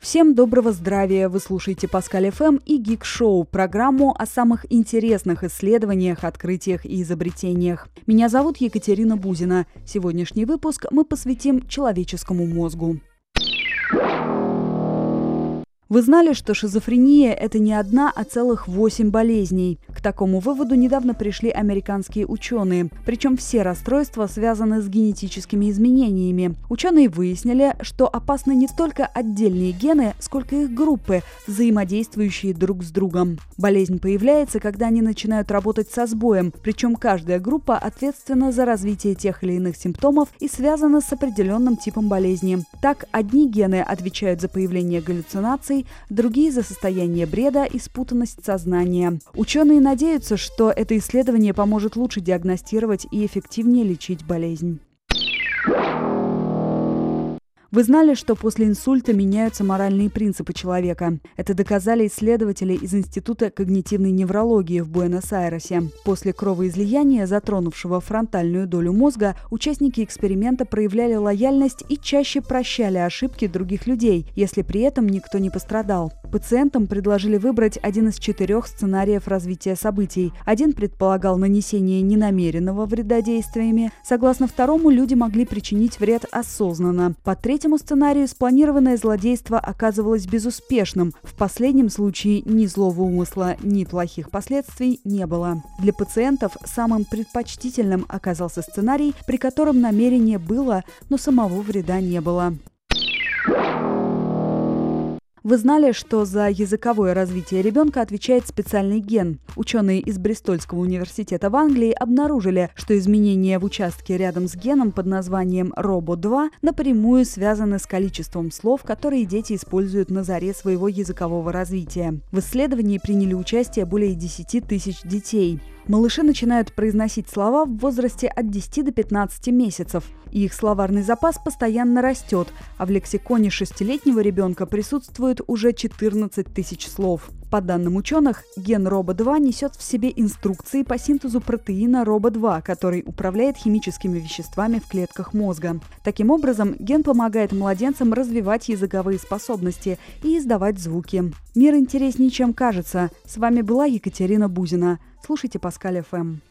Всем доброго здравия! Вы слушаете Паскаль ФМ и Гик Шоу, программу о самых интересных исследованиях, открытиях и изобретениях. Меня зовут Екатерина Бузина. Сегодняшний выпуск мы посвятим человеческому мозгу. Вы знали, что шизофрения – это не одна, а целых восемь болезней? К такому выводу недавно пришли американские ученые. Причем все расстройства связаны с генетическими изменениями. Ученые выяснили, что опасны не столько отдельные гены, сколько их группы, взаимодействующие друг с другом. Болезнь появляется, когда они начинают работать со сбоем, причем каждая группа ответственна за развитие тех или иных симптомов и связана с определенным типом болезни. Так, одни гены отвечают за появление галлюцинаций, другие за состояние бреда и спутанность сознания. Ученые надеются, что это исследование поможет лучше диагностировать и эффективнее лечить болезнь. Вы знали, что после инсульта меняются моральные принципы человека? Это доказали исследователи из Института когнитивной неврологии в Буэнос-Айресе. После кровоизлияния, затронувшего фронтальную долю мозга, участники эксперимента проявляли лояльность и чаще прощали ошибки других людей, если при этом никто не пострадал. Пациентам предложили выбрать один из четырех сценариев развития событий. Один предполагал нанесение ненамеренного вреда действиями. Согласно второму, люди могли причинить вред осознанно. По третьему, сценарию спланированное злодейство оказывалось безуспешным. В последнем случае ни злого умысла, ни плохих последствий не было. Для пациентов самым предпочтительным оказался сценарий, при котором намерение было, но самого вреда не было. Вы знали, что за языковое развитие ребенка отвечает специальный ген? Ученые из Бристольского университета в Англии обнаружили, что изменения в участке рядом с геном под названием ROBO2 напрямую связаны с количеством слов, которые дети используют на заре своего языкового развития. В исследовании приняли участие более 10 тысяч детей. Малыши начинают произносить слова в возрасте от 10 до 15 месяцев, и их словарный запас постоянно растет, а в лексиконе шестилетнего ребенка присутствует уже 14 тысяч слов. По данным ученых, ген РОБО-2 несет в себе инструкции по синтезу протеина РОБО-2, который управляет химическими веществами в клетках мозга. Таким образом, ген помогает младенцам развивать языковые способности и издавать звуки. Мир интереснее, чем кажется. С вами была Екатерина Бузина. Слушайте Паскаль ФМ.